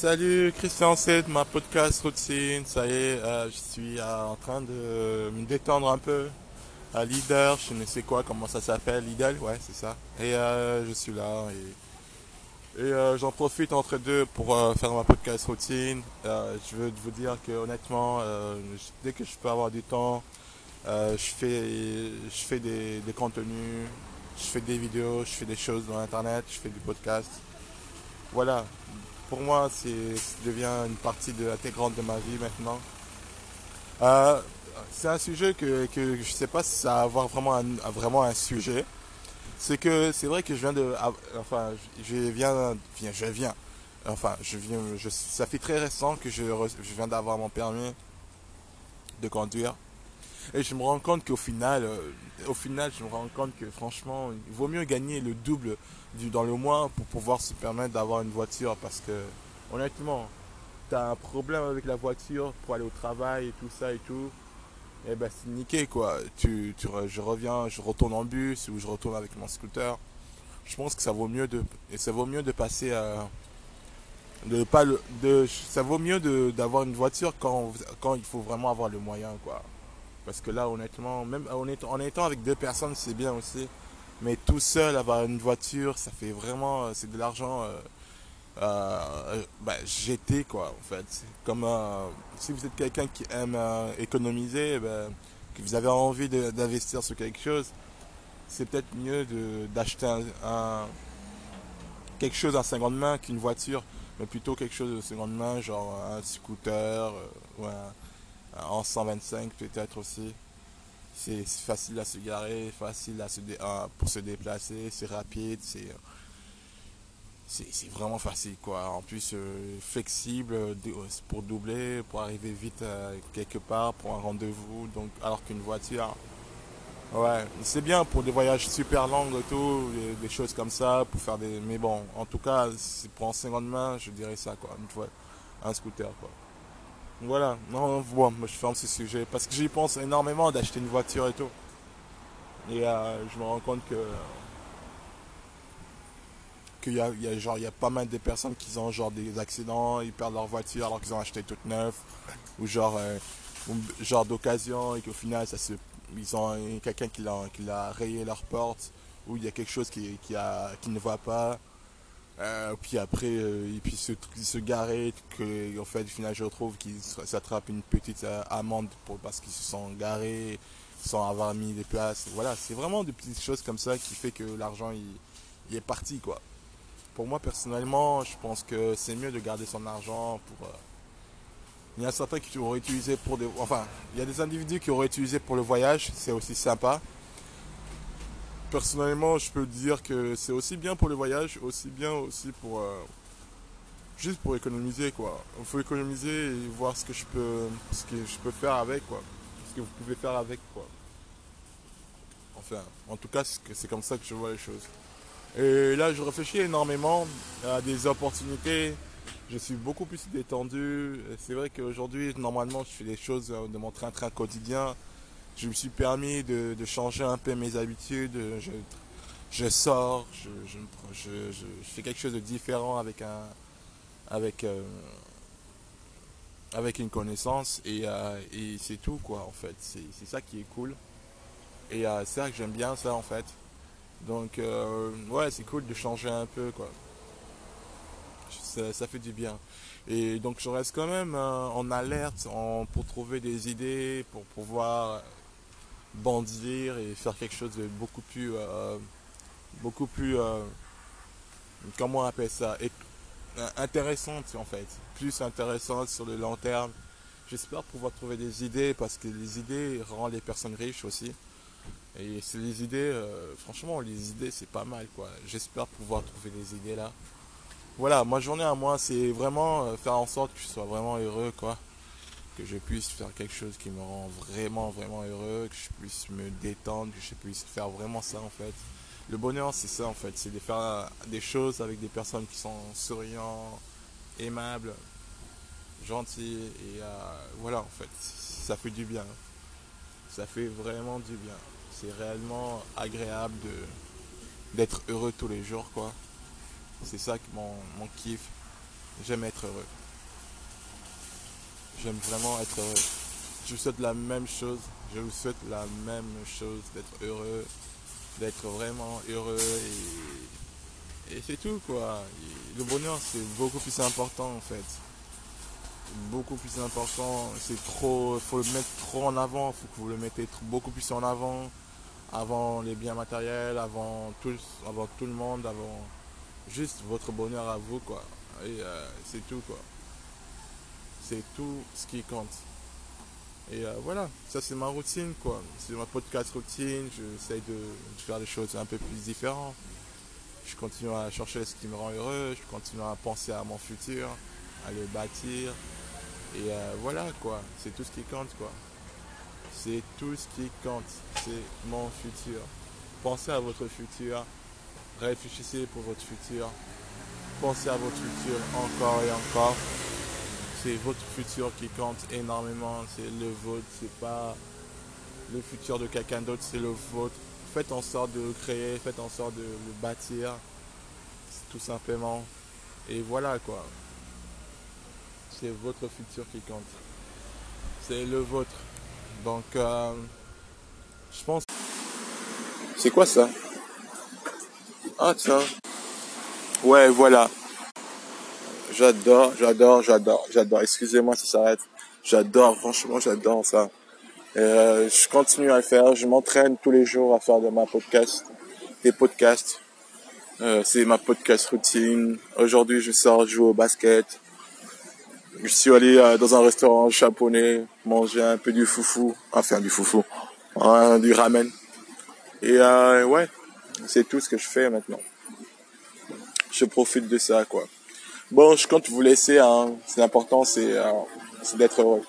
Salut Christian, c'est ma podcast routine. Ça y est, euh, je suis euh, en train de me détendre un peu à Leader. Je ne sais quoi, comment ça s'appelle, Lidl, ouais, c'est ça. Et euh, je suis là et, j'en profite entre deux pour faire ma podcast routine. je veux vous dire que honnêtement, dès que je peux avoir du temps, je fais, je fais des, des contenus, je fais des vidéos, je fais des choses dans Internet, je fais du podcast. Voilà, pour moi, c'est devient une partie de, intégrante de ma vie maintenant. Euh, c'est un sujet que, que je ne sais pas si ça va avoir vraiment un, vraiment un sujet. C'est que c'est vrai que je viens de, enfin, je viens, je viens, enfin, je viens, je, ça fait très récent que je, je viens d'avoir mon permis de conduire. Et je me rends compte qu'au final, euh, au final, je me rends compte que franchement, il vaut mieux gagner le double du, dans le mois pour pouvoir se permettre d'avoir une voiture parce que, honnêtement, tu as un problème avec la voiture pour aller au travail et tout ça et tout. Et eh ben c'est niqué quoi. Tu, tu, je reviens, je retourne en bus ou je retourne avec mon scooter. Je pense que ça vaut mieux de, et ça vaut mieux de passer à, de pas de, ça vaut mieux d'avoir une voiture quand, quand il faut vraiment avoir le moyen quoi. Parce que là, honnêtement, même en étant, avec deux personnes, c'est bien aussi. Mais tout seul, avoir une voiture, ça fait vraiment, euh, c'est de l'argent euh, euh, bah, jeté, quoi, en fait. Comme si vous êtes quelqu'un qui aime économiser, eh ben, que vous avez envie d'investir sur quelque chose, c'est peut-être mieux d'acheter un, quelque chose en seconde main qu'une voiture, mais plutôt quelque chose de seconde main, genre un scooter ou un en 125 peut-être aussi. C'est facile à se garer, facile à se pour se déplacer, c'est rapide, c'est vraiment facile quoi. En plus euh, flexible pour doubler, pour arriver vite euh, quelque part pour un rendez-vous. Donc alors qu'une voiture, ouais, c'est bien pour des voyages super longs et tout, des, choses comme ça, pour faire des. Mais bon, en tout cas, pour en seconde main, je dirais ça quoi, une fois, un scooter quoi. Voilà, non, moi je ferme ce sujet parce que j'y pense énormément d'acheter une voiture et tout. Et euh, je me rends compte que qu'il y a, il y a pas mal de personnes qui ont genre des accidents, ils perdent leur voiture alors qu'ils ont acheté toute neuve ou genre euh, genre d'occasion et qu'au final ça se ils ont quelqu'un qui l'a rayé leur porte ou il y a quelque chose qui qui ne va pas euh, puis après, euh, puis se, garer, que, en fait, au final, je retrouve qu'ils s'attrapent une petite euh, amende pour, parce qu'ils se sont garés sans avoir mis des places. Voilà, c'est vraiment des petites choses comme ça qui fait que l'argent, il, est parti, quoi. Pour moi, personnellement, je pense que c'est mieux de garder son argent pour... il y a certains qui auraient utilisé pour des... Enfin, il y a des individus qui auraient utilisé pour le voyage, c'est aussi sympa personnellement, je peux dire que c'est aussi bien pour le voyage, aussi bien aussi pour euh, juste pour économiser quoi. Il faut économiser et voir ce que je peux ce que je peux faire avec quoi. Ce que vous pouvez faire avec quoi. Enfin, en tout cas, c'est comme ça que je vois les choses. Et là, je réfléchis énormément à des opportunités. Je suis beaucoup plus détendu. C'est vrai qu'aujourd'hui, normalement, je fais les choses de mon train-train quotidien je me suis permis de, changer un peu mes habitudes. Je, sors, je, fais quelque chose de différent avec un, avec, euh, avec une connaissance euh, et, c'est tout quoi en fait. C'est ça qui est cool. Et euh, c'est ça que j'aime bien ça en fait. Donc ouais c'est cool de changer un peu quoi. Ça, fait du bien. Et donc je reste quand même en alerte pour trouver des idées, pour pouvoir bandir et faire quelque chose de beaucoup plus euh, beaucoup plus euh, comment on appelle ça intéressante en fait. Plus intéressante sur le long terme. J'espère pouvoir trouver des idées parce que les idées rendent les personnes riches aussi. Et c'est les idées euh, franchement les idées c'est pas mal quoi. J'espère pouvoir trouver des idées là. Voilà ma journée à moi c'est vraiment faire en sorte que je sois vraiment heureux quoi que je puisse faire quelque chose qui me rend vraiment, vraiment heureux, que je puisse me détendre, que je puisse faire vraiment ça en fait. Le bonheur, c'est ça en fait, c'est de faire des choses avec des personnes qui sont souriants, aimables, gentils, et euh, voilà en fait, ça fait du bien. Ça fait vraiment du bien. C'est réellement agréable de d'être heureux tous les jours quoi. C'est ça que mon, mon kiff. j'aime être heureux. J'aime vraiment être heureux. Je vous souhaite la même chose. Je vous souhaite la même chose, d'être heureux, d'être vraiment heureux et, et c'est tout quoi. le bonheur c'est beaucoup plus important en fait. Beaucoup plus important. C'est trop, faut le mettre trop en avant. Faut que vous le mettez beaucoup plus en avant avant les biens matériels, avant tout, avant tout le monde, avant juste votre bonheur à vous, quoi. Et euh, c'est tout, quoi. C'est tout ce qui compte. Et euh, voilà, ça c'est ma routine, quoi. C'est ma podcast routine. J'essaie de, faire des choses un peu plus différentes. Je continue à chercher ce qui me rend heureux. Je continue à penser à mon futur, à le bâtir. Et euh, voilà, quoi. C'est tout ce qui compte, quoi. C'est tout ce qui compte. C'est mon futur. Pensez à votre futur. Réfléchissez pour votre futur. Pensez à votre futur encore et encore. C'est votre futur qui compte énormément. C'est le vôtre. C'est pas le futur de quelqu'un d'autre. C'est le vôtre. Faites en sorte de le créer. Faites en sorte de le bâtir. Tout simplement. Et voilà quoi. C'est votre futur qui compte. C'est le vôtre. Donc, euh, je pense. C'est quoi ça? Ah, tiens. Ouais, voilà. J'adore, j'adore, j'adore, j'adore. Excusez-moi si ça s'arrête. J'adore, franchement, j'adore ça. Euh, je continue à le faire. Je m'entraîne tous les jours à faire de ma podcast, des podcasts. Euh, c'est ma podcast routine. Aujourd'hui, je sors jouer au basket. Je suis allé euh, dans un restaurant japonais manger un peu du foufou, enfin du foufou, hein, du ramen. Et ouais, c'est tout ce que je fais maintenant. Je profite de ça, quoi. Bon, je compte vous laisser. Hein. C'est important, c'est euh, d'être heureux.